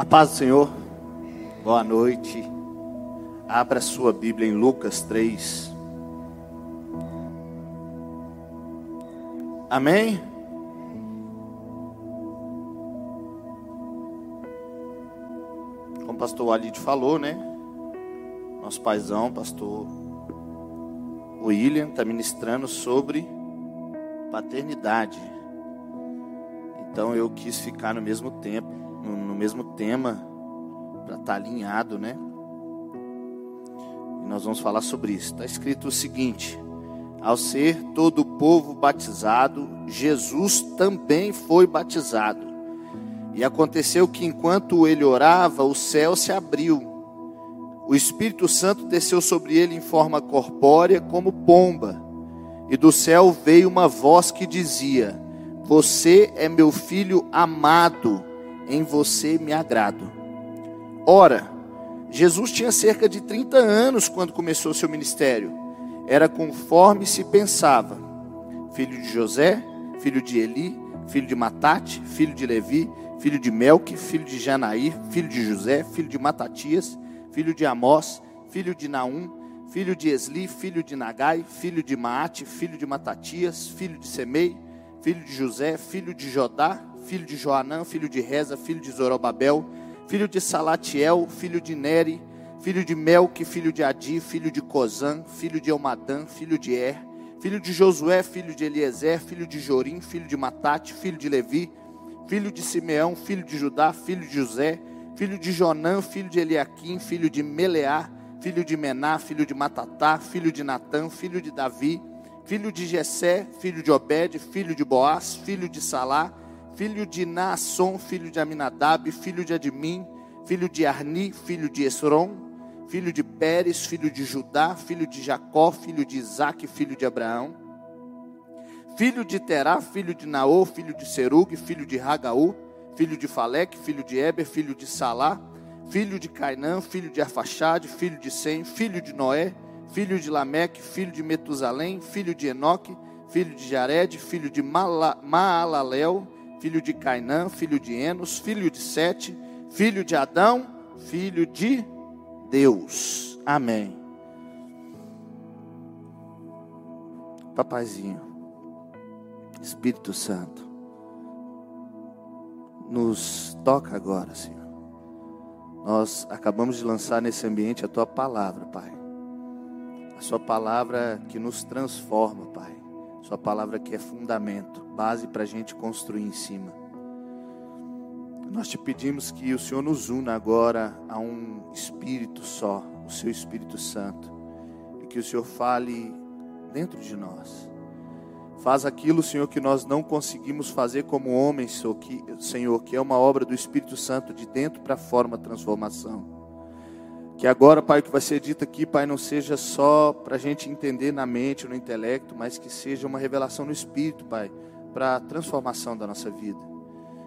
A paz do Senhor, boa noite. Abra sua Bíblia em Lucas 3. Amém? Como o pastor Walid falou, né? Nosso paizão, pastor William, está ministrando sobre paternidade. Então eu quis ficar no mesmo tempo no, no mesmo tema, para estar tá alinhado, né? E nós vamos falar sobre isso. Está escrito o seguinte: ao ser todo o povo batizado, Jesus também foi batizado. E aconteceu que enquanto ele orava, o céu se abriu. O Espírito Santo desceu sobre ele em forma corpórea, como pomba. E do céu veio uma voz que dizia: Você é meu filho amado em você me agrado. Ora, Jesus tinha cerca de 30 anos quando começou seu ministério. Era conforme se pensava: filho de José, filho de Eli, filho de Matate, filho de Levi, filho de Melque, filho de Janaí, filho de José, filho de Matatias, filho de Amós, filho de Naum, filho de Esli, filho de Nagai, filho de Maate, filho de Matatias, filho de Semei, filho de José, filho de Jodá, filho de Joanã, filho de Reza, filho de Zorobabel, filho de Salatiel, filho de Neri, filho de Melque, filho de Adi, filho de Cozã, filho de Elmadã, filho de Er, filho de Josué, filho de Eliezer, filho de Jorim, filho de Matate, filho de Levi, filho de Simeão, filho de Judá, filho de José, filho de Jonã, filho de Eliaquim, filho de Meleá, filho de Mená, filho de Matatá, filho de Natã, filho de Davi, filho de Jessé, filho de Obed, filho de Boaz, filho de Salá, filho de Naasson, filho de Aminadab, filho de Admim, filho de Arni, filho de Esron, filho de Pérez, filho de Judá, filho de Jacó, filho de Isaac, filho de Abraão, filho de Terá, filho de Naô, filho de Serug, filho de Hagaú, filho de Faleque, filho de Eber, filho de Salá, filho de Cainã, filho de Arfaxade, filho de Sem, filho de Noé, filho de Lameque, filho de Metusalém, filho de Enoque, filho de Jared, filho de Maalalel, filho de Cainã, filho de Enos, filho de Sete, filho de Adão, filho de Deus. Amém. Papaizinho, Espírito Santo, nos toca agora, Senhor. Nós acabamos de lançar nesse ambiente a tua palavra, Pai. A sua palavra que nos transforma, Pai. Sua palavra que é fundamento, base para a gente construir em cima. Nós te pedimos que o Senhor nos una agora a um Espírito só, o Seu Espírito Santo, e que o Senhor fale dentro de nós. Faz aquilo, Senhor, que nós não conseguimos fazer como homens, Senhor, que é uma obra do Espírito Santo de dentro para fora, uma transformação. Que agora, Pai, o que vai ser dito aqui, Pai, não seja só para a gente entender na mente, no intelecto, mas que seja uma revelação no Espírito, Pai, para a transformação da nossa vida.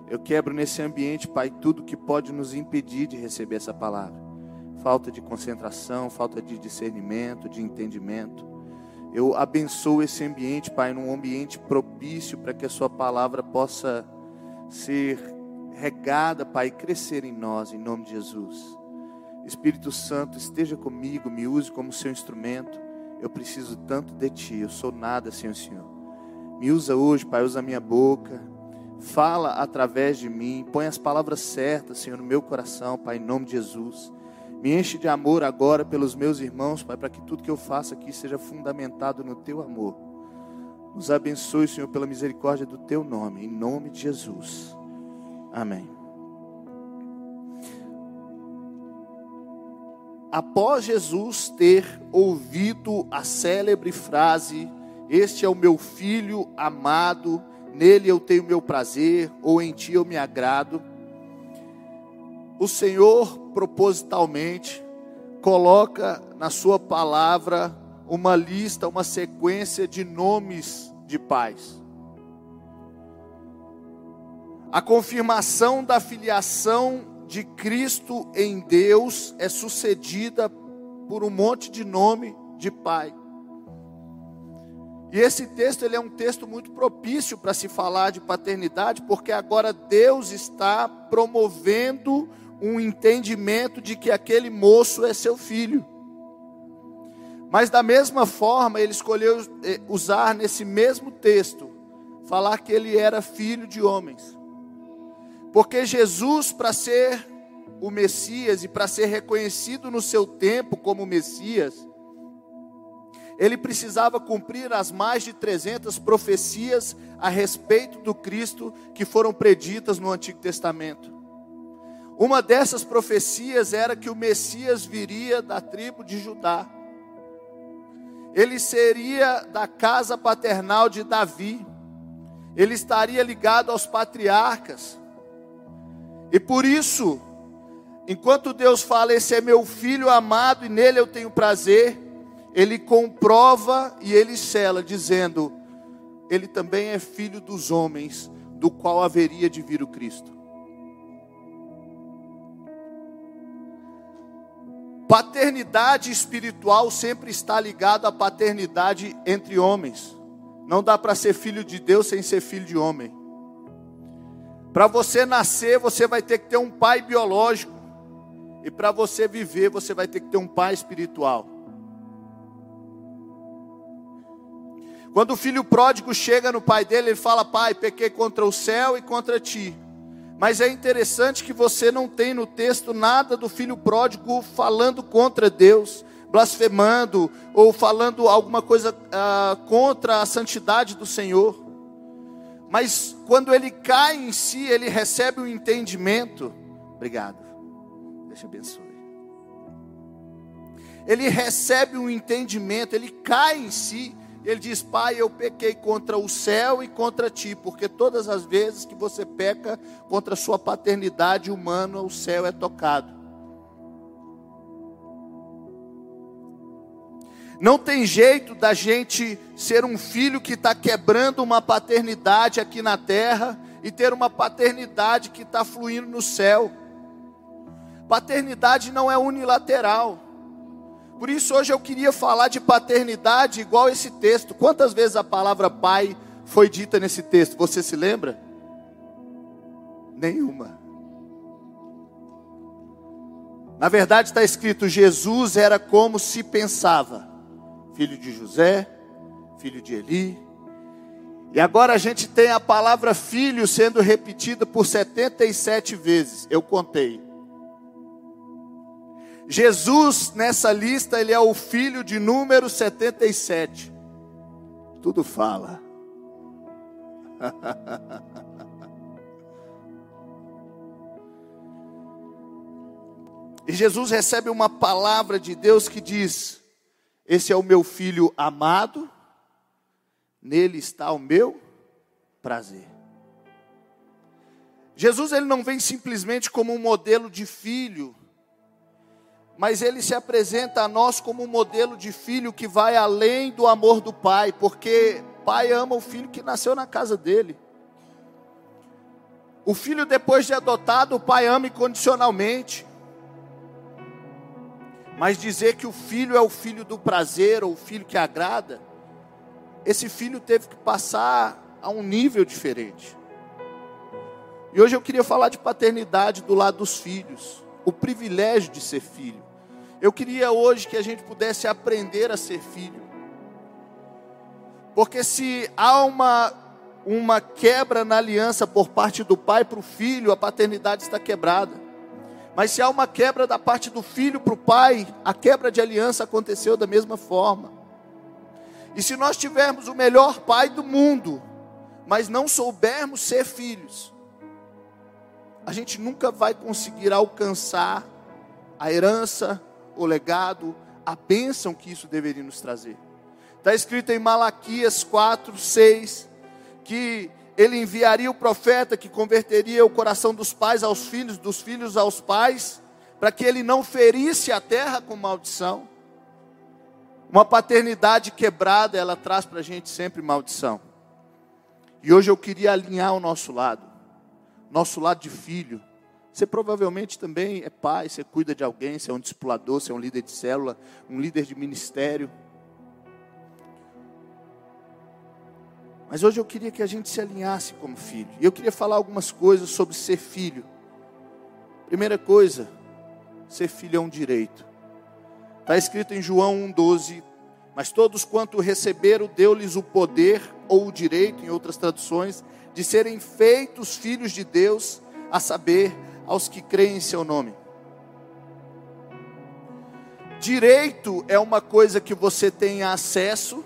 Eu quebro nesse ambiente, Pai, tudo que pode nos impedir de receber essa palavra. Falta de concentração, falta de discernimento, de entendimento. Eu abençoo esse ambiente, Pai, num ambiente propício para que a Sua palavra possa ser regada, Pai, e crescer em nós, em nome de Jesus. Espírito Santo, esteja comigo, me use como seu instrumento. Eu preciso tanto de Ti, eu sou nada sem o Senhor. Me usa hoje, Pai, usa a minha boca. Fala através de mim, põe as palavras certas, Senhor, no meu coração, Pai, em nome de Jesus. Me enche de amor agora pelos meus irmãos, Pai, para que tudo que eu faça aqui seja fundamentado no Teu amor. Nos abençoe, Senhor, pela misericórdia do Teu nome, em nome de Jesus. Amém. Após Jesus ter ouvido a célebre frase: Este é o meu filho amado, nele eu tenho meu prazer, ou em ti eu me agrado, o Senhor propositalmente coloca na Sua palavra uma lista, uma sequência de nomes de pais. A confirmação da filiação de Cristo em Deus é sucedida por um monte de nome de pai. E esse texto ele é um texto muito propício para se falar de paternidade, porque agora Deus está promovendo um entendimento de que aquele moço é seu filho. Mas da mesma forma, ele escolheu eh, usar nesse mesmo texto, falar que ele era filho de homens. Porque Jesus, para ser o Messias e para ser reconhecido no seu tempo como Messias, ele precisava cumprir as mais de 300 profecias a respeito do Cristo que foram preditas no Antigo Testamento. Uma dessas profecias era que o Messias viria da tribo de Judá. Ele seria da casa paternal de Davi, ele estaria ligado aos patriarcas, e por isso, enquanto Deus fala, esse é meu filho amado e nele eu tenho prazer, ele comprova e ele sela, dizendo: ele também é filho dos homens, do qual haveria de vir o Cristo. Paternidade espiritual sempre está ligada à paternidade entre homens. Não dá para ser filho de Deus sem ser filho de homem. Para você nascer, você vai ter que ter um pai biológico. E para você viver, você vai ter que ter um pai espiritual. Quando o filho pródigo chega no pai dele, ele fala: Pai, pequei contra o céu e contra ti. Mas é interessante que você não tem no texto nada do filho pródigo falando contra Deus, blasfemando ou falando alguma coisa ah, contra a santidade do Senhor. Mas quando ele cai em si, ele recebe um entendimento. Obrigado. Deus te abençoe. Ele recebe um entendimento, ele cai em si ele diz: Pai, eu pequei contra o céu e contra ti, porque todas as vezes que você peca contra a sua paternidade humana, o céu é tocado. Não tem jeito da gente ser um filho que está quebrando uma paternidade aqui na terra e ter uma paternidade que está fluindo no céu. Paternidade não é unilateral. Por isso hoje eu queria falar de paternidade igual esse texto. Quantas vezes a palavra pai foi dita nesse texto? Você se lembra? Nenhuma. Na verdade está escrito: Jesus era como se pensava, filho de José, filho de Eli. E agora a gente tem a palavra filho sendo repetida por 77 vezes. Eu contei. Jesus, nessa lista, ele é o filho de número 77. Tudo fala. e Jesus recebe uma palavra de Deus que diz: Esse é o meu filho amado, nele está o meu prazer. Jesus ele não vem simplesmente como um modelo de filho, mas ele se apresenta a nós como um modelo de filho que vai além do amor do pai, porque pai ama o filho que nasceu na casa dele. O filho, depois de adotado, o pai ama incondicionalmente. Mas dizer que o filho é o filho do prazer, ou o filho que agrada, esse filho teve que passar a um nível diferente. E hoje eu queria falar de paternidade do lado dos filhos, o privilégio de ser filho. Eu queria hoje que a gente pudesse aprender a ser filho. Porque se há uma, uma quebra na aliança por parte do pai para o filho, a paternidade está quebrada. Mas se há uma quebra da parte do filho para o pai, a quebra de aliança aconteceu da mesma forma. E se nós tivermos o melhor pai do mundo, mas não soubermos ser filhos, a gente nunca vai conseguir alcançar a herança, o legado, a bênção que isso deveria nos trazer. Está escrito em Malaquias 4, 6, que ele enviaria o profeta que converteria o coração dos pais aos filhos, dos filhos aos pais, para que ele não ferisse a terra com maldição. Uma paternidade quebrada, ela traz para a gente sempre maldição. E hoje eu queria alinhar o nosso lado, nosso lado de filho, você provavelmente também é pai, você cuida de alguém, você é um discipulador, você é um líder de célula, um líder de ministério. Mas hoje eu queria que a gente se alinhasse como filho. E eu queria falar algumas coisas sobre ser filho. Primeira coisa, ser filho é um direito. Está escrito em João 1,12: Mas todos quanto receberam, deu-lhes o poder ou o direito, em outras traduções, de serem feitos filhos de Deus, a saber, aos que creem em seu nome. Direito é uma coisa que você tem acesso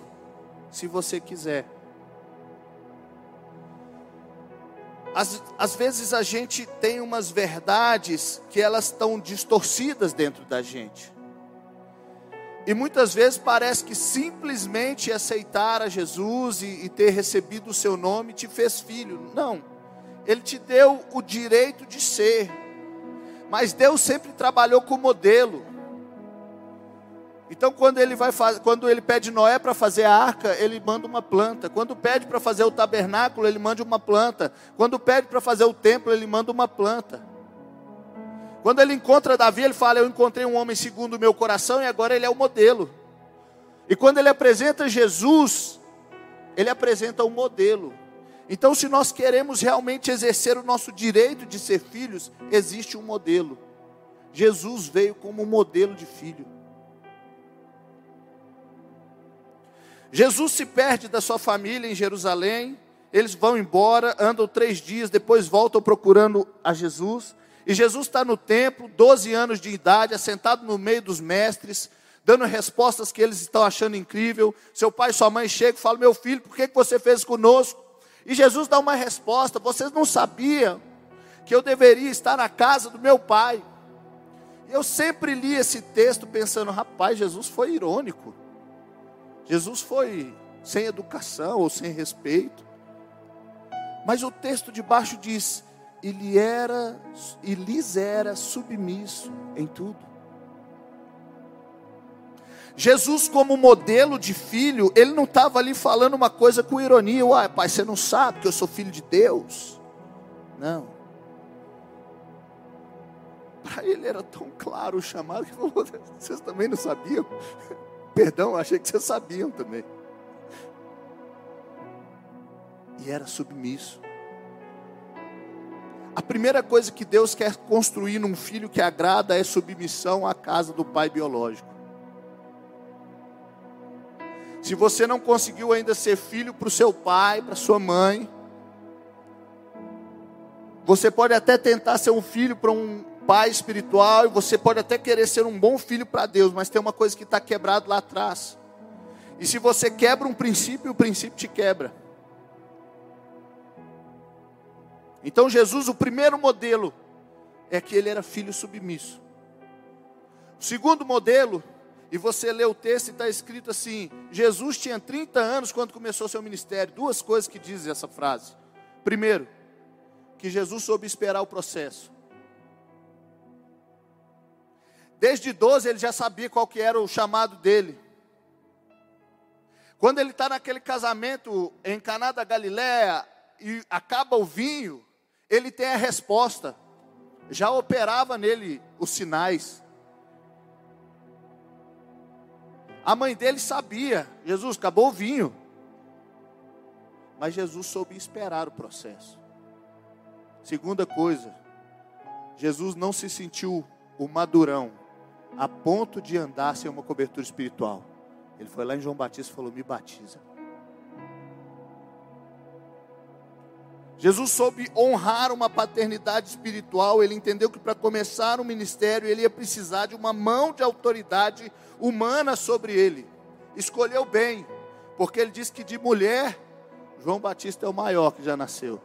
se você quiser. Às, às vezes a gente tem umas verdades que elas estão distorcidas dentro da gente. E muitas vezes parece que simplesmente aceitar a Jesus e, e ter recebido o seu nome te fez filho. Não. Ele te deu o direito de ser. Mas Deus sempre trabalhou com modelo. Então, quando ele, vai faz... quando ele pede Noé para fazer a arca, ele manda uma planta. Quando pede para fazer o tabernáculo, ele manda uma planta. Quando pede para fazer o templo, ele manda uma planta. Quando ele encontra Davi, ele fala: Eu encontrei um homem segundo o meu coração, e agora ele é o modelo. E quando ele apresenta Jesus, ele apresenta o um modelo. Então, se nós queremos realmente exercer o nosso direito de ser filhos, existe um modelo. Jesus veio como um modelo de filho. Jesus se perde da sua família em Jerusalém, eles vão embora, andam três dias, depois voltam procurando a Jesus. E Jesus está no templo, 12 anos de idade, assentado no meio dos mestres, dando respostas que eles estão achando incrível. Seu pai e sua mãe chegam e falam: Meu filho, por que você fez conosco? E Jesus dá uma resposta: Vocês não sabiam que eu deveria estar na casa do meu pai. Eu sempre li esse texto pensando: Rapaz, Jesus foi irônico. Jesus foi sem educação ou sem respeito. Mas o texto de baixo diz: ele era e lhes era submisso em tudo. Jesus, como modelo de filho, ele não estava ali falando uma coisa com ironia, uai, pai, você não sabe que eu sou filho de Deus? Não. Para ele era tão claro o chamado que vocês também não sabiam? Perdão, achei que vocês sabiam também. E era submisso. A primeira coisa que Deus quer construir num filho que agrada é submissão à casa do pai biológico. Se você não conseguiu ainda ser filho para o seu pai, para sua mãe, você pode até tentar ser um filho para um pai espiritual e você pode até querer ser um bom filho para Deus, mas tem uma coisa que está quebrado lá atrás. E se você quebra um princípio, o princípio te quebra. Então Jesus, o primeiro modelo é que ele era filho submisso. O segundo modelo, e você lê o texto e está escrito assim: Jesus tinha 30 anos quando começou seu ministério. Duas coisas que dizem essa frase. Primeiro, que Jesus soube esperar o processo. Desde 12 ele já sabia qual que era o chamado dele. Quando ele está naquele casamento em Caná da Galiléia e acaba o vinho, ele tem a resposta. Já operava nele os sinais. A mãe dele sabia, Jesus acabou o vinho. Mas Jesus soube esperar o processo. Segunda coisa, Jesus não se sentiu o madurão a ponto de andar sem uma cobertura espiritual. Ele foi lá em João Batista e falou: Me batiza. Jesus soube honrar uma paternidade espiritual. Ele entendeu que para começar um ministério ele ia precisar de uma mão de autoridade humana sobre ele. Escolheu bem, porque ele disse que de mulher, João Batista é o maior que já nasceu.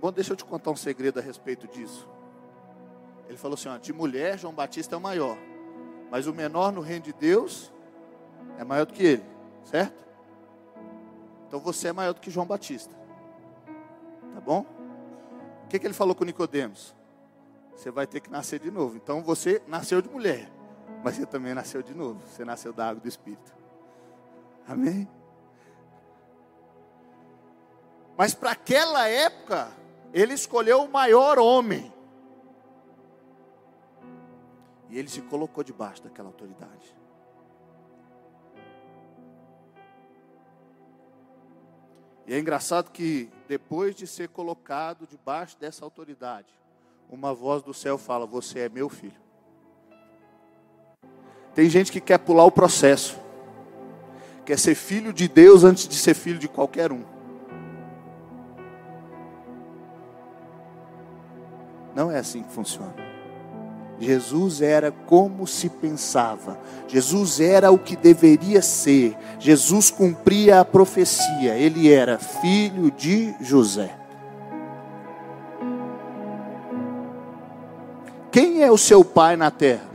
Bom, deixa eu te contar um segredo a respeito disso. Ele falou assim: ó, de mulher, João Batista é o maior, mas o menor no reino de Deus é maior do que ele, certo? Então você é maior do que João Batista, tá bom? O que, que ele falou com Nicodemos? Você vai ter que nascer de novo. Então você nasceu de mulher, mas você também nasceu de novo. Você nasceu da água do Espírito. Amém? Mas para aquela época, ele escolheu o maior homem. E ele se colocou debaixo daquela autoridade. E é engraçado que depois de ser colocado debaixo dessa autoridade, uma voz do céu fala: Você é meu filho. Tem gente que quer pular o processo, quer ser filho de Deus antes de ser filho de qualquer um. Não é assim que funciona. Jesus era como se pensava, Jesus era o que deveria ser, Jesus cumpria a profecia, ele era filho de José. Quem é o seu pai na terra?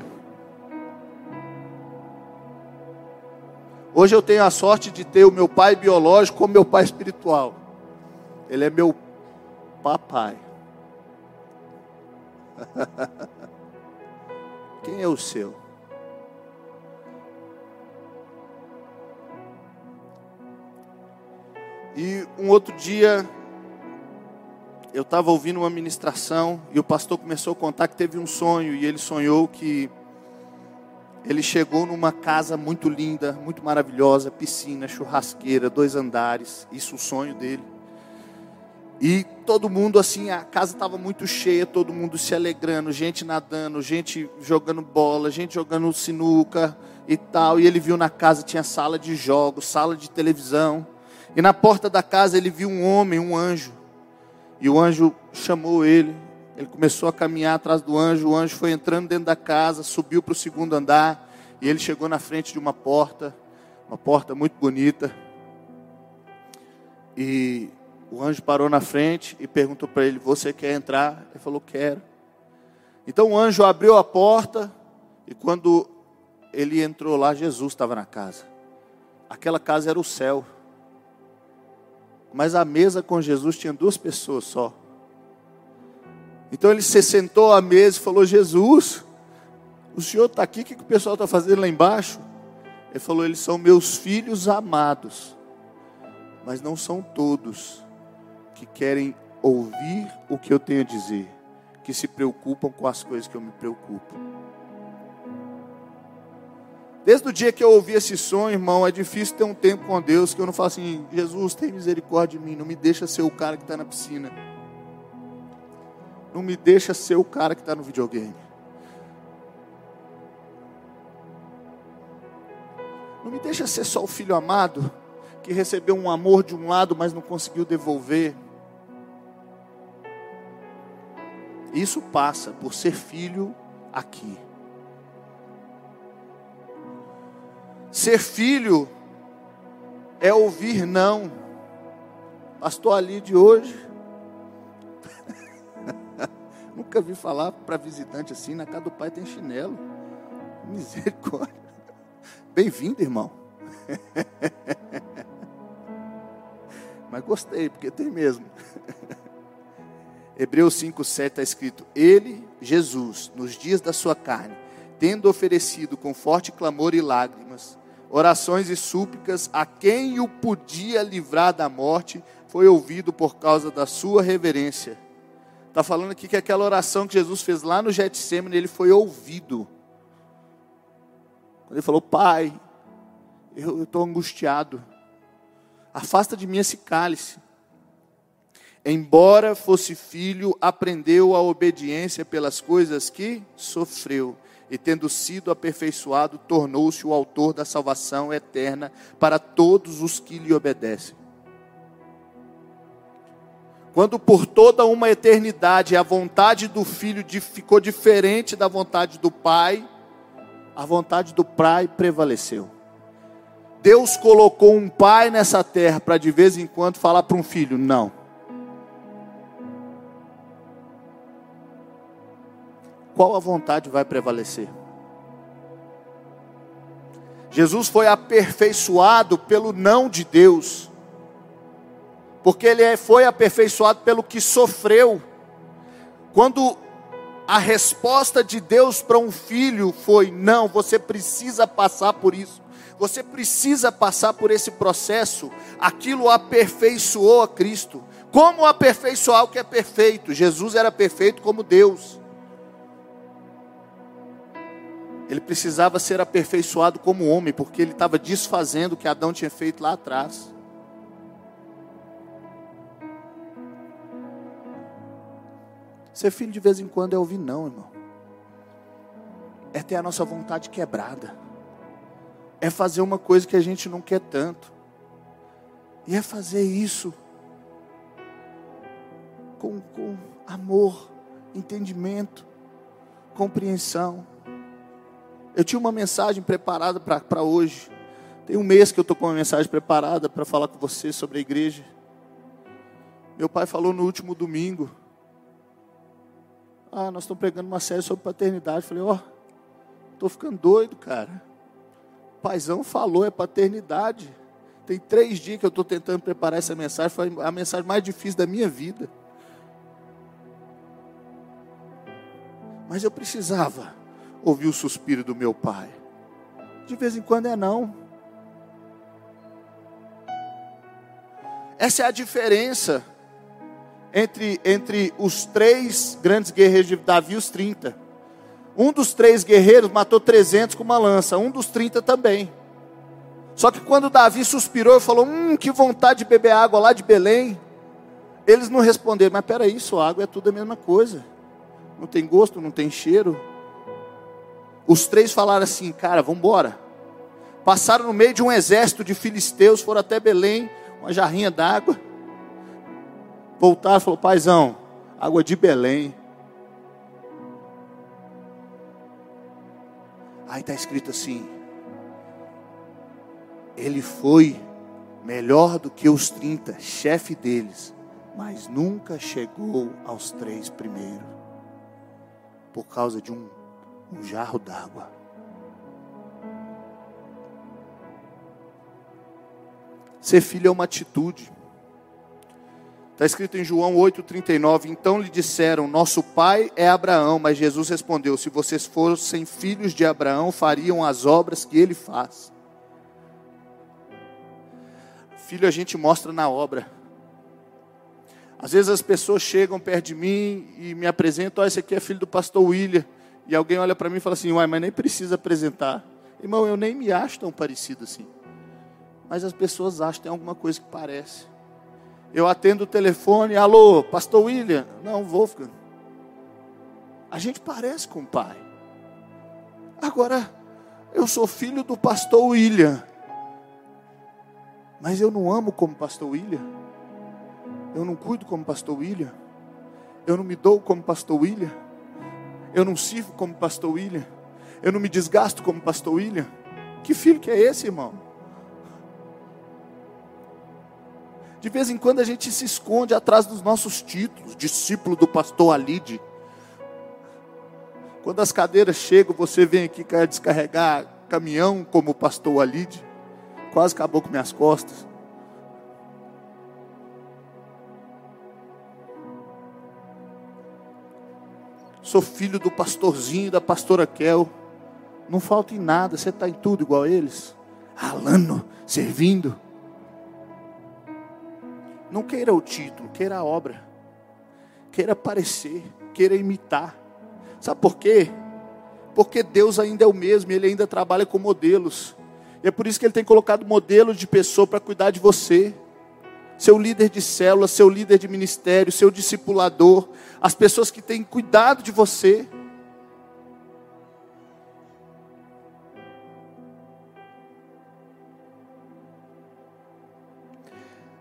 Hoje eu tenho a sorte de ter o meu pai biológico como meu pai espiritual. Ele é meu papai. Quem é o seu? E um outro dia, eu estava ouvindo uma ministração e o pastor começou a contar que teve um sonho e ele sonhou que ele chegou numa casa muito linda, muito maravilhosa, piscina, churrasqueira, dois andares, isso o sonho dele. E todo mundo assim, a casa estava muito cheia, todo mundo se alegrando, gente nadando, gente jogando bola, gente jogando sinuca e tal. E ele viu na casa tinha sala de jogos, sala de televisão. E na porta da casa ele viu um homem, um anjo. E o anjo chamou ele. Ele começou a caminhar atrás do anjo. O anjo foi entrando dentro da casa, subiu para o segundo andar. E ele chegou na frente de uma porta, uma porta muito bonita. E o anjo parou na frente e perguntou para ele: Você quer entrar? Ele falou: Quero. Então o anjo abriu a porta e quando ele entrou lá, Jesus estava na casa. Aquela casa era o céu. Mas a mesa com Jesus tinha duas pessoas só. Então ele se sentou à mesa e falou: Jesus, o senhor está aqui, o que, o pessoal está fazendo lá embaixo? Ele falou: Eles são meus filhos amados, mas não são todos que querem ouvir o que eu tenho a dizer, que se preocupam com as coisas que eu me preocupo. Desde o dia que eu ouvi esse sonho, irmão, é difícil ter um tempo com Deus que eu não falo assim: Jesus, tem misericórdia de mim, não me deixa ser o cara que está na piscina, não me deixa ser o cara que está no videogame. Não me deixa ser só o filho amado que recebeu um amor de um lado, mas não conseguiu devolver. Isso passa por ser filho aqui. Ser filho é ouvir não. Pastor ali de hoje. Nunca vi falar para visitante assim, na casa do pai tem chinelo. Misericórdia. Bem-vindo, irmão. Mas gostei, porque tem mesmo. Hebreus 5,7 está escrito: Ele, Jesus, nos dias da sua carne, tendo oferecido com forte clamor e lágrimas, orações e súplicas a quem o podia livrar da morte, foi ouvido por causa da sua reverência. Está falando aqui que aquela oração que Jesus fez lá no Getsemane, ele foi ouvido. Quando ele falou, Pai, eu estou angustiado, afasta de mim esse cálice. Embora fosse filho, aprendeu a obediência pelas coisas que sofreu, e tendo sido aperfeiçoado, tornou-se o autor da salvação eterna para todos os que lhe obedecem. Quando por toda uma eternidade a vontade do filho ficou diferente da vontade do pai, a vontade do pai prevaleceu. Deus colocou um pai nessa terra para de vez em quando falar para um filho: não qual a vontade vai prevalecer? Jesus foi aperfeiçoado pelo não de Deus, porque ele é, foi aperfeiçoado pelo que sofreu. Quando a resposta de Deus para um filho foi: não, você precisa passar por isso, você precisa passar por esse processo, aquilo aperfeiçoou a Cristo. Como aperfeiçoar o que é perfeito? Jesus era perfeito como Deus. Ele precisava ser aperfeiçoado como homem, porque ele estava desfazendo o que Adão tinha feito lá atrás. Ser filho de vez em quando é ouvir não, irmão. É ter a nossa vontade quebrada. É fazer uma coisa que a gente não quer tanto. E é fazer isso com, com amor, entendimento, compreensão. Eu tinha uma mensagem preparada para hoje. Tem um mês que eu estou com uma mensagem preparada para falar com você sobre a igreja. Meu pai falou no último domingo. Ah, nós estamos pregando uma série sobre paternidade. Falei, ó, oh, estou ficando doido, cara. O paizão falou, é paternidade. Tem três dias que eu estou tentando preparar essa mensagem. Foi a mensagem mais difícil da minha vida. Mas eu precisava ouvir o suspiro do meu pai. De vez em quando é não. Essa é a diferença entre, entre os três grandes guerreiros de Davi, os 30. Um dos três guerreiros matou 300 com uma lança, um dos 30 também. Só que quando Davi suspirou e falou: Hum, que vontade de beber água lá de Belém. Eles não responderam: Mas peraí, sua água é tudo a mesma coisa. Não tem gosto, não tem cheiro. Os três falaram assim: Cara, vamos embora. Passaram no meio de um exército de filisteus, foram até Belém, uma jarrinha d'água. Voltaram e falou: Paizão, água de Belém. Aí está escrito assim: ele foi melhor do que os 30, chefe deles, mas nunca chegou aos três primeiros, por causa de um, um jarro d'água. Ser filho é uma atitude. Está escrito em João 8,39: Então lhe disseram: Nosso pai é Abraão. Mas Jesus respondeu: Se vocês fossem filhos de Abraão, fariam as obras que ele faz. Filho a gente mostra na obra. Às vezes as pessoas chegam perto de mim e me apresentam, oh, esse aqui é filho do pastor William. E alguém olha para mim e fala assim, uai, mas nem precisa apresentar. Irmão, eu nem me acho tão parecido assim. Mas as pessoas acham que tem alguma coisa que parece. Eu atendo o telefone, alô, pastor William. Não, Wolfgang. A gente parece com o pai. Agora, eu sou filho do pastor William. Mas eu não amo como pastor William. Eu não cuido como pastor William. Eu não me dou como pastor William. Eu não sirvo como pastor William. Eu não me desgasto como pastor William. Que filho que é esse, irmão? De vez em quando a gente se esconde atrás dos nossos títulos, discípulo do pastor Alide. Quando as cadeiras chegam, você vem aqui quer descarregar caminhão como o pastor Alide quase acabou com minhas costas. Sou filho do pastorzinho da pastora Kel. Não falta em nada, você está em tudo igual a eles. Ralando, servindo. Não queira o título, queira a obra. Queira parecer, queira imitar. Sabe por quê? Porque Deus ainda é o mesmo, Ele ainda trabalha com modelos. E é por isso que ele tem colocado modelos de pessoa para cuidar de você. Seu líder de célula, seu líder de ministério, seu discipulador, as pessoas que têm cuidado de você.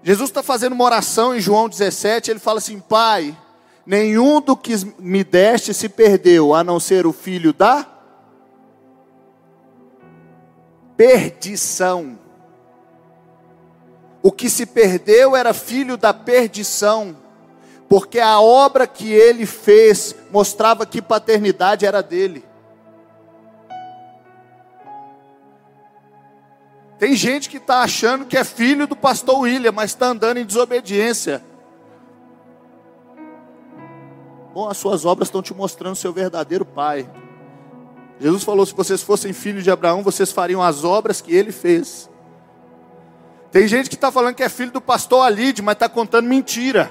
Jesus está fazendo uma oração em João 17, ele fala assim: Pai, nenhum do que me deste se perdeu, a não ser o filho da perdição. O que se perdeu era filho da perdição, porque a obra que ele fez mostrava que paternidade era dele. Tem gente que está achando que é filho do pastor William, mas está andando em desobediência. Bom, as suas obras estão te mostrando seu verdadeiro pai. Jesus falou: se vocês fossem filhos de Abraão, vocês fariam as obras que ele fez. Tem gente que está falando que é filho do pastor Alide, mas está contando mentira.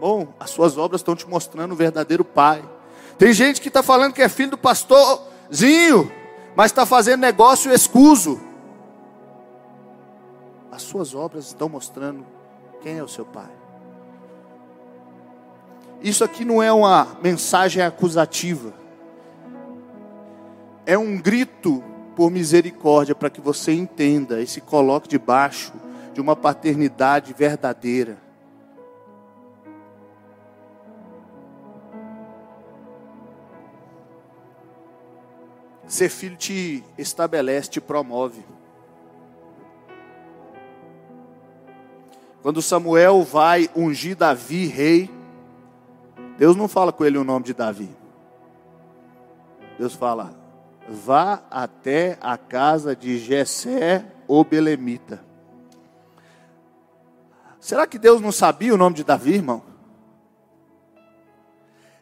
Bom, as suas obras estão te mostrando o verdadeiro pai. Tem gente que está falando que é filho do pastorzinho, mas está fazendo negócio escuso. As suas obras estão mostrando quem é o seu pai. Isso aqui não é uma mensagem acusativa. É um grito por misericórdia para que você entenda e se coloque debaixo de uma paternidade verdadeira. Ser filho te estabelece, te promove. Quando Samuel vai ungir Davi rei, Deus não fala com ele o nome de Davi. Deus fala: vá até a casa de Jessé, o Belemita. Será que Deus não sabia o nome de Davi, irmão?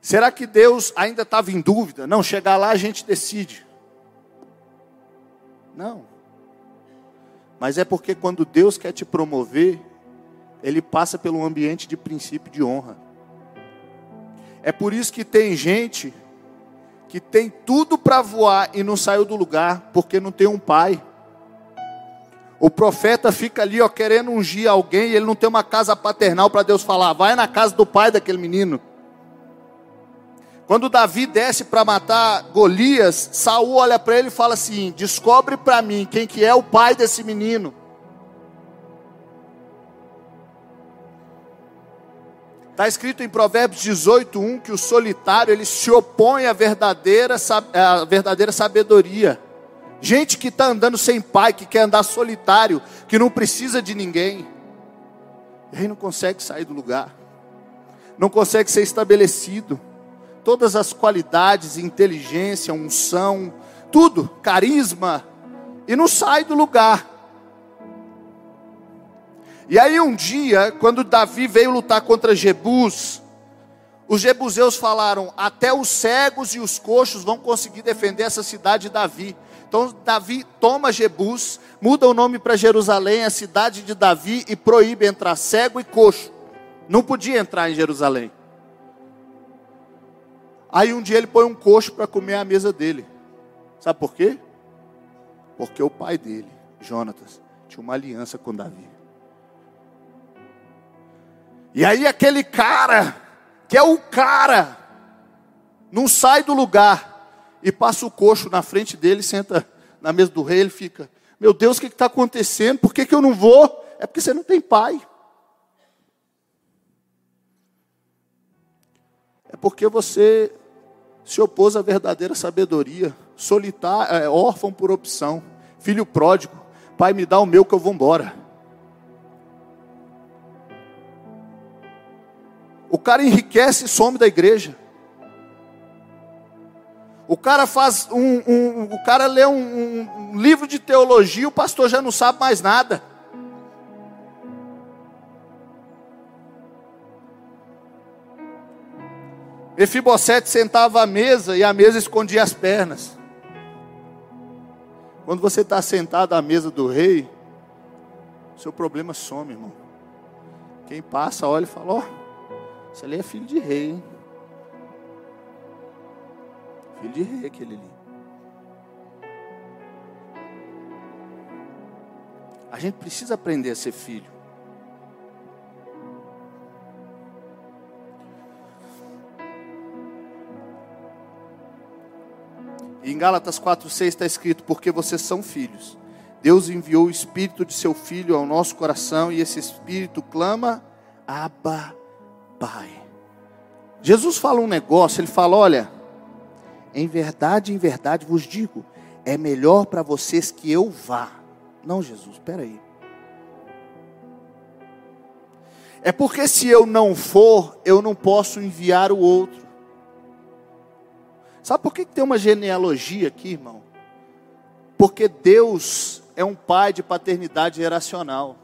Será que Deus ainda estava em dúvida? Não, chegar lá a gente decide. Não. Mas é porque quando Deus quer te promover, Ele passa pelo ambiente de princípio de honra. É por isso que tem gente que tem tudo para voar e não saiu do lugar, porque não tem um pai. O profeta fica ali, ó, querendo ungir alguém, e ele não tem uma casa paternal para Deus falar, vai na casa do pai daquele menino. Quando Davi desce para matar Golias, Saul olha para ele e fala assim: "Descobre para mim quem que é o pai desse menino". Está escrito em Provérbios 18:1 que o solitário ele se opõe à verdadeira, à verdadeira sabedoria. Gente que está andando sem pai, que quer andar solitário, que não precisa de ninguém, e aí não consegue sair do lugar, não consegue ser estabelecido. Todas as qualidades, inteligência, unção, tudo, carisma, e não sai do lugar. E aí um dia, quando Davi veio lutar contra Jebus, os jebuseus falaram: até os cegos e os coxos vão conseguir defender essa cidade de Davi. Então Davi toma Jebus, muda o nome para Jerusalém, a cidade de Davi, e proíbe entrar cego e coxo. Não podia entrar em Jerusalém. Aí um dia ele põe um coxo para comer à mesa dele. Sabe por quê? Porque o pai dele, Jonatas, tinha uma aliança com Davi. E aí aquele cara, que é o cara, não sai do lugar e passa o coxo na frente dele, senta na mesa do rei, ele fica, meu Deus, o que está acontecendo? Por que, que eu não vou? É porque você não tem pai. É porque você se opôs à verdadeira sabedoria, solitário, é, órfão por opção, filho pródigo, pai me dá o meu que eu vou embora. O cara enriquece e some da igreja. O cara faz um, um o cara lê um, um, livro de teologia, o pastor já não sabe mais nada. Mefibosete sentava à mesa e a mesa escondia as pernas. Quando você está sentado à mesa do rei, seu problema some, irmão. Quem passa, olha e fala: Ó, oh, você ali é filho de rei, hein? Filho de rei aquele ali. A gente precisa aprender a ser filho. em Gálatas 4,6 está escrito: Porque vocês são filhos. Deus enviou o Espírito de seu Filho ao nosso coração e esse Espírito clama: Abba, Pai. Jesus fala um negócio, ele fala: olha, em verdade, em verdade vos digo, é melhor para vocês que eu vá. Não, Jesus, espera aí. É porque se eu não for, eu não posso enviar o outro. Sabe por que tem uma genealogia aqui, irmão? Porque Deus é um pai de paternidade geracional.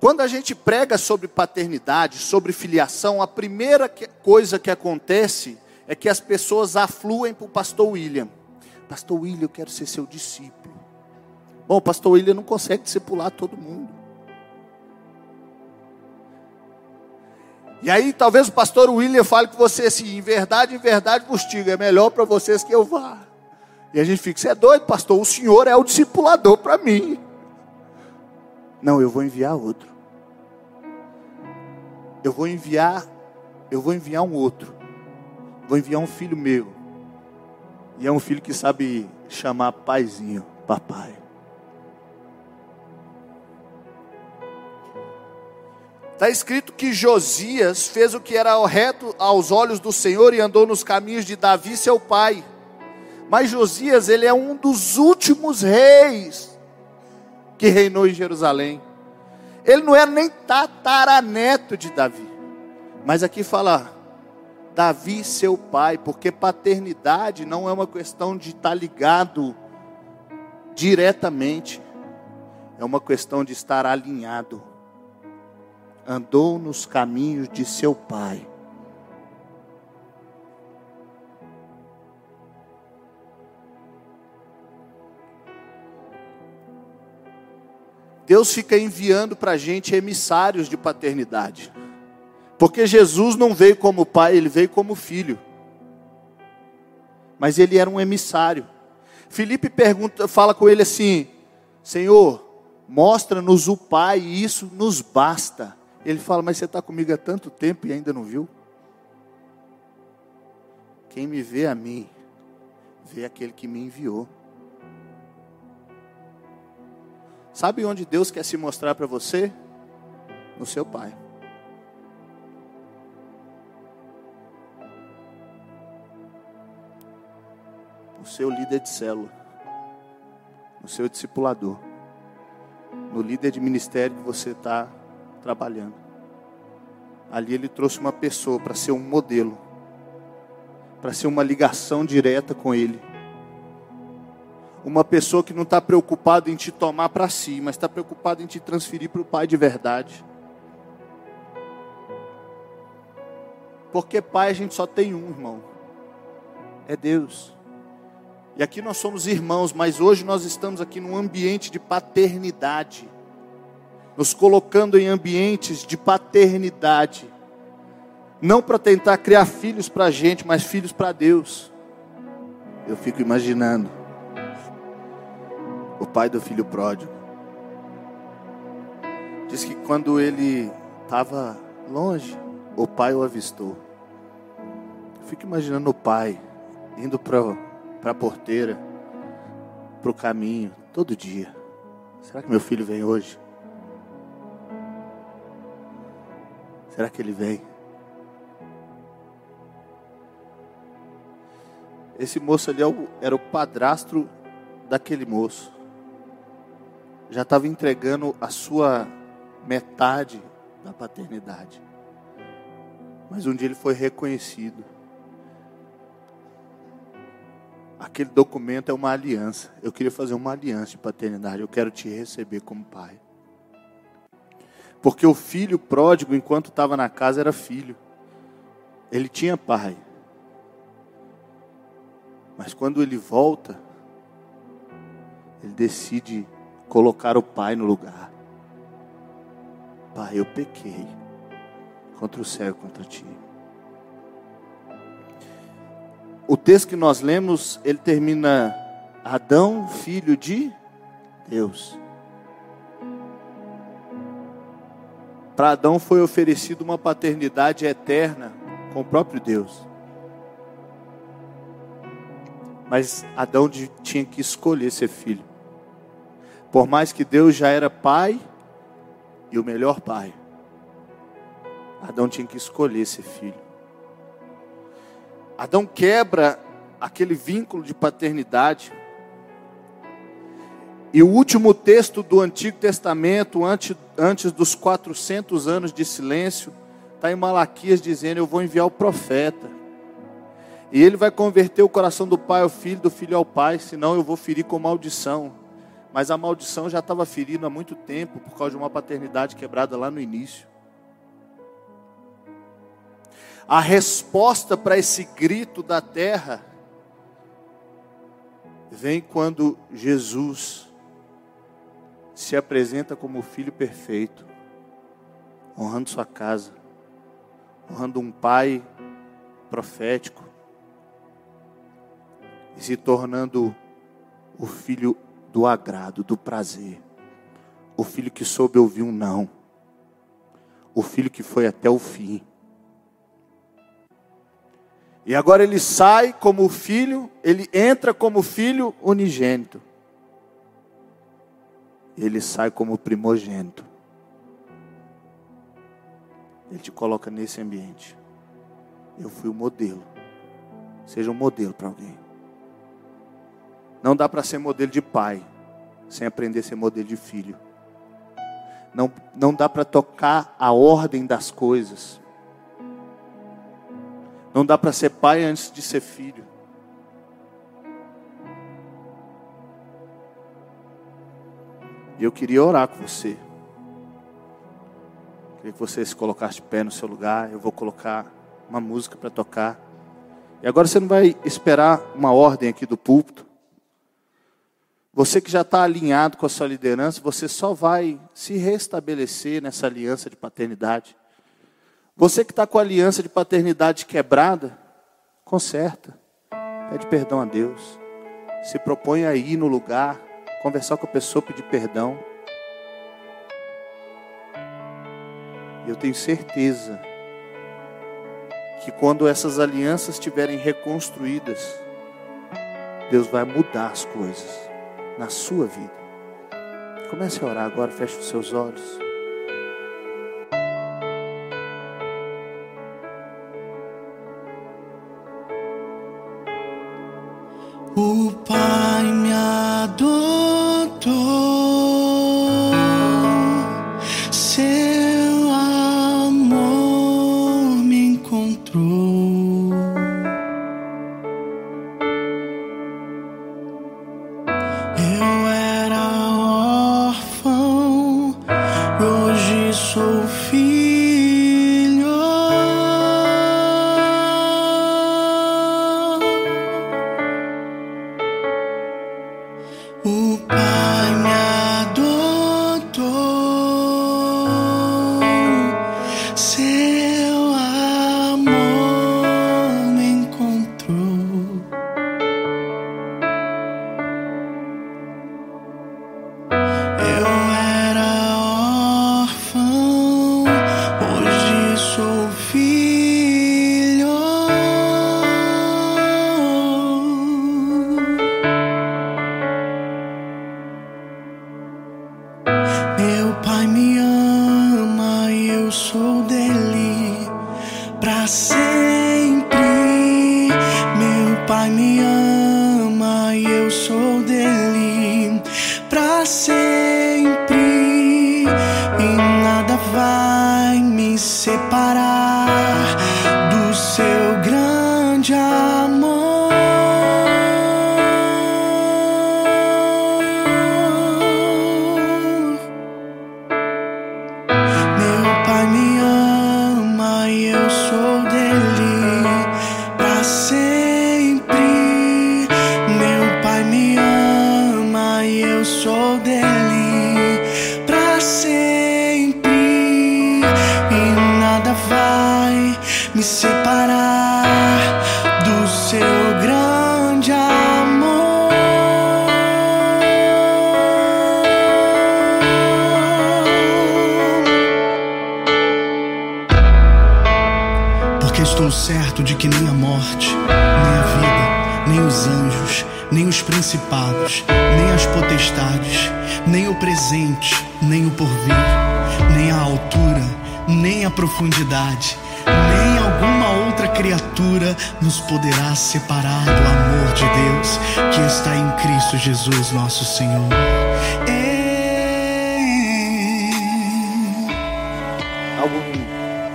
Quando a gente prega sobre paternidade, sobre filiação, a primeira coisa que acontece é que as pessoas afluem para o pastor William. Pastor William, eu quero ser seu discípulo. Bom, o pastor William não consegue discipular todo mundo. E aí talvez o pastor William fale com você assim, em verdade, em verdade vos digo, é melhor para vocês que eu vá. E a gente fica, você é doido, pastor, o senhor é o discipulador para mim. Não, eu vou enviar outro. Eu vou enviar eu vou enviar um outro. Vou enviar um filho meu. E é um filho que sabe chamar paizinho, papai. Está escrito que Josias fez o que era reto aos olhos do Senhor e andou nos caminhos de Davi, seu pai. Mas Josias, ele é um dos últimos reis que reinou em Jerusalém. Ele não era nem tataraneto de Davi. Mas aqui fala Davi, seu pai, porque paternidade não é uma questão de estar ligado diretamente, é uma questão de estar alinhado. Andou nos caminhos de seu pai. Deus fica enviando para a gente emissários de paternidade. Porque Jesus não veio como pai, ele veio como filho. Mas ele era um emissário. Felipe pergunta, fala com ele assim: Senhor, mostra-nos o Pai, e isso nos basta. Ele fala: Mas você está comigo há tanto tempo e ainda não viu? Quem me vê a mim, vê aquele que me enviou. Sabe onde Deus quer se mostrar para você? No seu pai. No seu líder de célula. No seu discipulador. No líder de ministério que você está trabalhando. Ali ele trouxe uma pessoa para ser um modelo. Para ser uma ligação direta com ele uma pessoa que não está preocupada em te tomar para si, mas está preocupada em te transferir para o Pai de verdade. Porque pai a gente só tem um, irmão. É Deus. E aqui nós somos irmãos, mas hoje nós estamos aqui num ambiente de paternidade. Nos colocando em ambientes de paternidade. Não para tentar criar filhos para a gente, mas filhos para Deus. Eu fico imaginando o pai do filho pródigo. Diz que quando ele estava longe, o pai o avistou. Fico imaginando o pai indo para a porteira, para o caminho, todo dia. Será que meu filho vem hoje? Será que ele vem? Esse moço ali é era o padrasto daquele moço já estava entregando a sua metade da paternidade. Mas um dia ele foi reconhecido. Aquele documento é uma aliança. Eu queria fazer uma aliança de paternidade. Eu quero te receber como pai. Porque o filho pródigo, enquanto estava na casa, era filho. Ele tinha pai. Mas quando ele volta, ele decide colocar o pai no lugar. Pai, eu pequei contra o céu e contra ti. O texto que nós lemos, ele termina Adão, filho de Deus. Para Adão foi oferecido uma paternidade eterna com o próprio Deus. Mas Adão tinha que escolher ser filho. Por mais que Deus já era pai e o melhor pai, Adão tinha que escolher ser filho. Adão quebra aquele vínculo de paternidade. E o último texto do Antigo Testamento, antes, antes dos 400 anos de silêncio, está em Malaquias dizendo: Eu vou enviar o profeta. E ele vai converter o coração do pai ao filho, do filho ao pai, senão eu vou ferir com maldição. Mas a maldição já estava ferida há muito tempo por causa de uma paternidade quebrada lá no início. A resposta para esse grito da terra vem quando Jesus se apresenta como filho perfeito, honrando sua casa, honrando um pai profético e se tornando o filho do agrado, do prazer. O filho que soube ouvir um não. O filho que foi até o fim. E agora ele sai como filho, ele entra como filho unigênito. Ele sai como primogênito. Ele te coloca nesse ambiente. Eu fui o modelo. Seja um modelo para alguém. Não dá para ser modelo de pai sem aprender a ser modelo de filho. Não, não dá para tocar a ordem das coisas. Não dá para ser pai antes de ser filho. E eu queria orar com você. Queria que você se colocasse de pé no seu lugar. Eu vou colocar uma música para tocar. E agora você não vai esperar uma ordem aqui do púlpito. Você que já está alinhado com a sua liderança, você só vai se restabelecer nessa aliança de paternidade. Você que está com a aliança de paternidade quebrada, conserta. Pede perdão a Deus. Se propõe a ir no lugar, conversar com a pessoa, pedir perdão. Eu tenho certeza que quando essas alianças estiverem reconstruídas, Deus vai mudar as coisas na sua vida. Comece a orar agora, feche os seus olhos.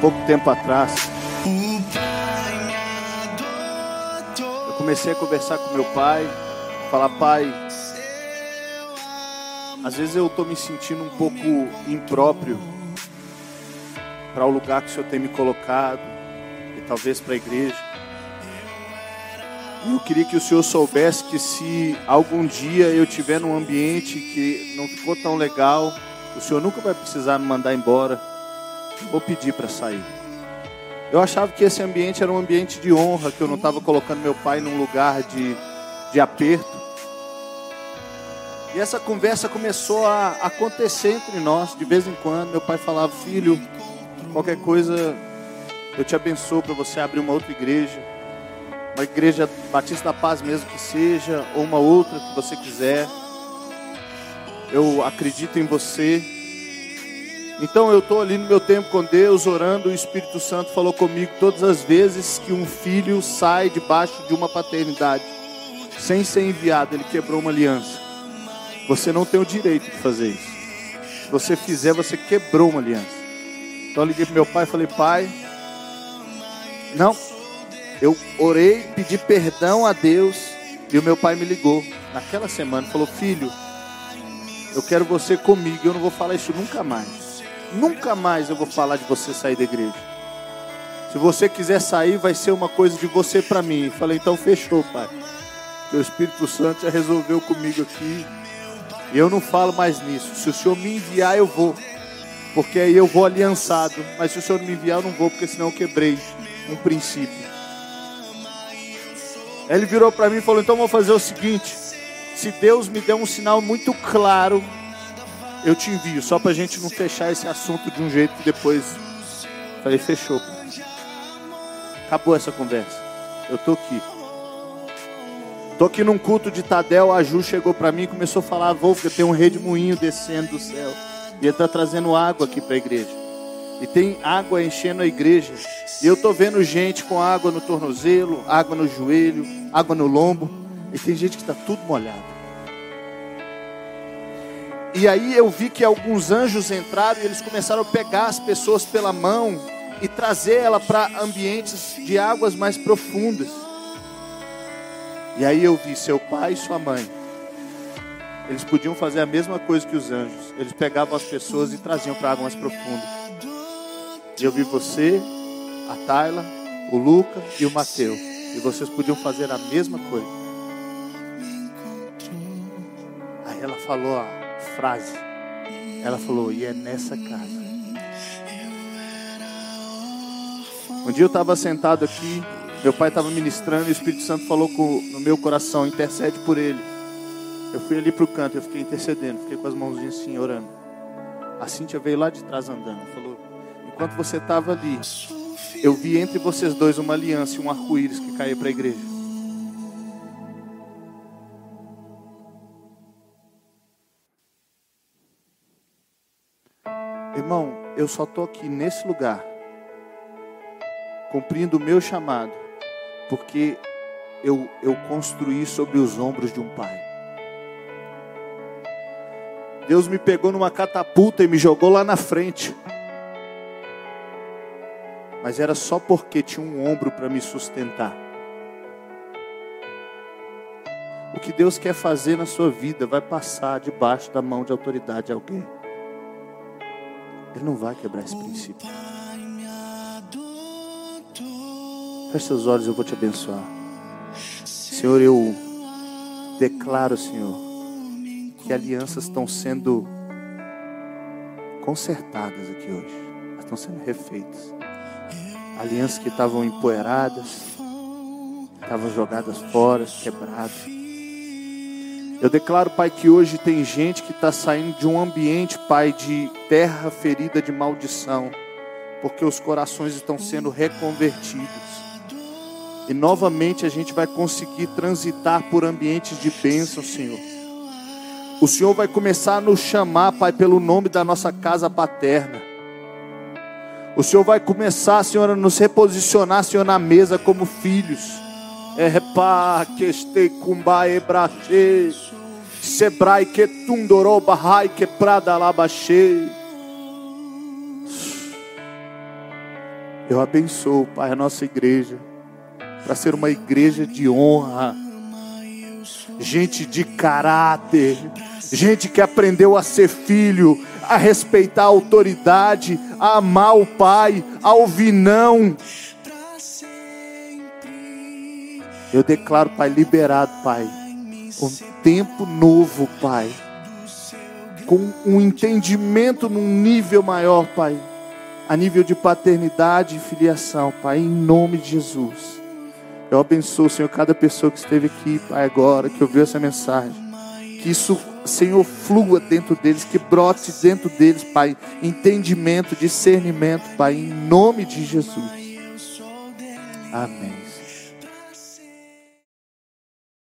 Pouco tempo atrás, eu comecei a conversar com meu pai, falar, pai, às vezes eu estou me sentindo um pouco impróprio para o lugar que o Senhor tem me colocado, e talvez para a igreja. Eu queria que o Senhor soubesse que se algum dia eu estiver num ambiente que não ficou tão legal, o Senhor nunca vai precisar me mandar embora. Vou pedir para sair. Eu achava que esse ambiente era um ambiente de honra, que eu não estava colocando meu pai num lugar de, de aperto. E essa conversa começou a acontecer entre nós, de vez em quando. Meu pai falava: Filho, qualquer coisa, eu te abençoo para você abrir uma outra igreja. uma igreja Batista da Paz mesmo que seja, ou uma outra que você quiser. Eu acredito em você. Então eu estou ali no meu tempo com Deus, orando, o Espírito Santo falou comigo todas as vezes que um filho sai debaixo de uma paternidade, sem ser enviado, ele quebrou uma aliança. Você não tem o direito de fazer isso. Se você fizer, você quebrou uma aliança. Então eu liguei para meu pai e falei, pai, não, eu orei, pedi perdão a Deus e o meu pai me ligou naquela semana, falou, filho, eu quero você comigo, eu não vou falar isso nunca mais. Nunca mais eu vou falar de você sair da igreja. Se você quiser sair, vai ser uma coisa de você para mim. Falei, então fechou, pai. O Espírito Santo já resolveu comigo aqui. E eu não falo mais nisso. Se o Senhor me enviar, eu vou. Porque aí eu vou aliançado. Mas se o Senhor não me enviar, eu não vou, porque senão eu quebrei um princípio. Ele virou para mim e falou: então vou fazer o seguinte. Se Deus me der um sinal muito claro eu te envio, só para a gente não fechar esse assunto de um jeito que depois. Falei, fechou. Acabou essa conversa. Eu tô aqui. Tô aqui num culto de Tadel, a Ju chegou para mim e começou a falar, Wolf, tem um redemoinho descendo do céu. E ele tá trazendo água aqui para a igreja. E tem água enchendo a igreja. E eu tô vendo gente com água no tornozelo, água no joelho, água no lombo. E tem gente que está tudo molhado. E aí eu vi que alguns anjos entraram e eles começaram a pegar as pessoas pela mão e trazer ela para ambientes de águas mais profundas. E aí eu vi seu pai e sua mãe. Eles podiam fazer a mesma coisa que os anjos. Eles pegavam as pessoas e traziam para água mais profunda. E eu vi você, a Tayla, o Luca e o Mateus. E vocês podiam fazer a mesma coisa. Aí ela falou, ó, frase. Ela falou: E é nessa casa. Um dia eu estava sentado aqui, meu pai estava ministrando e o Espírito Santo falou com, no meu coração: intercede por ele. Eu fui ali para o canto, eu fiquei intercedendo, fiquei com as mãozinhas assim, orando. A Cíntia veio lá de trás andando, falou: Enquanto você estava ali, eu vi entre vocês dois uma aliança e um arco-íris que caiu para a igreja. Irmão, eu só estou aqui nesse lugar, cumprindo o meu chamado, porque eu, eu construí sobre os ombros de um pai. Deus me pegou numa catapulta e me jogou lá na frente. Mas era só porque tinha um ombro para me sustentar. O que Deus quer fazer na sua vida vai passar debaixo da mão de autoridade de alguém. Ele não vai quebrar esse princípio. Feche seus olhos, eu vou te abençoar. Senhor, eu declaro, Senhor, que alianças estão sendo consertadas aqui hoje. Elas estão sendo refeitas. Alianças que estavam empoeiradas, estavam jogadas fora, quebradas. Eu declaro, Pai, que hoje tem gente que está saindo de um ambiente, Pai, de terra ferida de maldição, porque os corações estão sendo reconvertidos. E novamente a gente vai conseguir transitar por ambientes de bênção, Senhor. O Senhor vai começar a nos chamar, Pai, pelo nome da nossa casa paterna. O Senhor vai começar, Senhor, a nos reposicionar, Senhor, na mesa como filhos. É pá, que este cumba ebrache. Sebrai que tundorou bahai que prada labaxei. Eu abençoo, Pai, a nossa igreja, para ser uma igreja de honra, gente de caráter, gente que aprendeu a ser filho, a respeitar a autoridade, a amar o Pai, a ouvir não. Eu declaro, Pai, liberado, Pai um tempo novo, Pai. Com um entendimento num nível maior, Pai. A nível de paternidade e filiação, Pai, em nome de Jesus. Eu abençoo, Senhor, cada pessoa que esteve aqui, Pai, agora, que ouviu essa mensagem. Que isso, Senhor, flua dentro deles, que brote dentro deles, Pai, entendimento, discernimento, Pai, em nome de Jesus. Amém.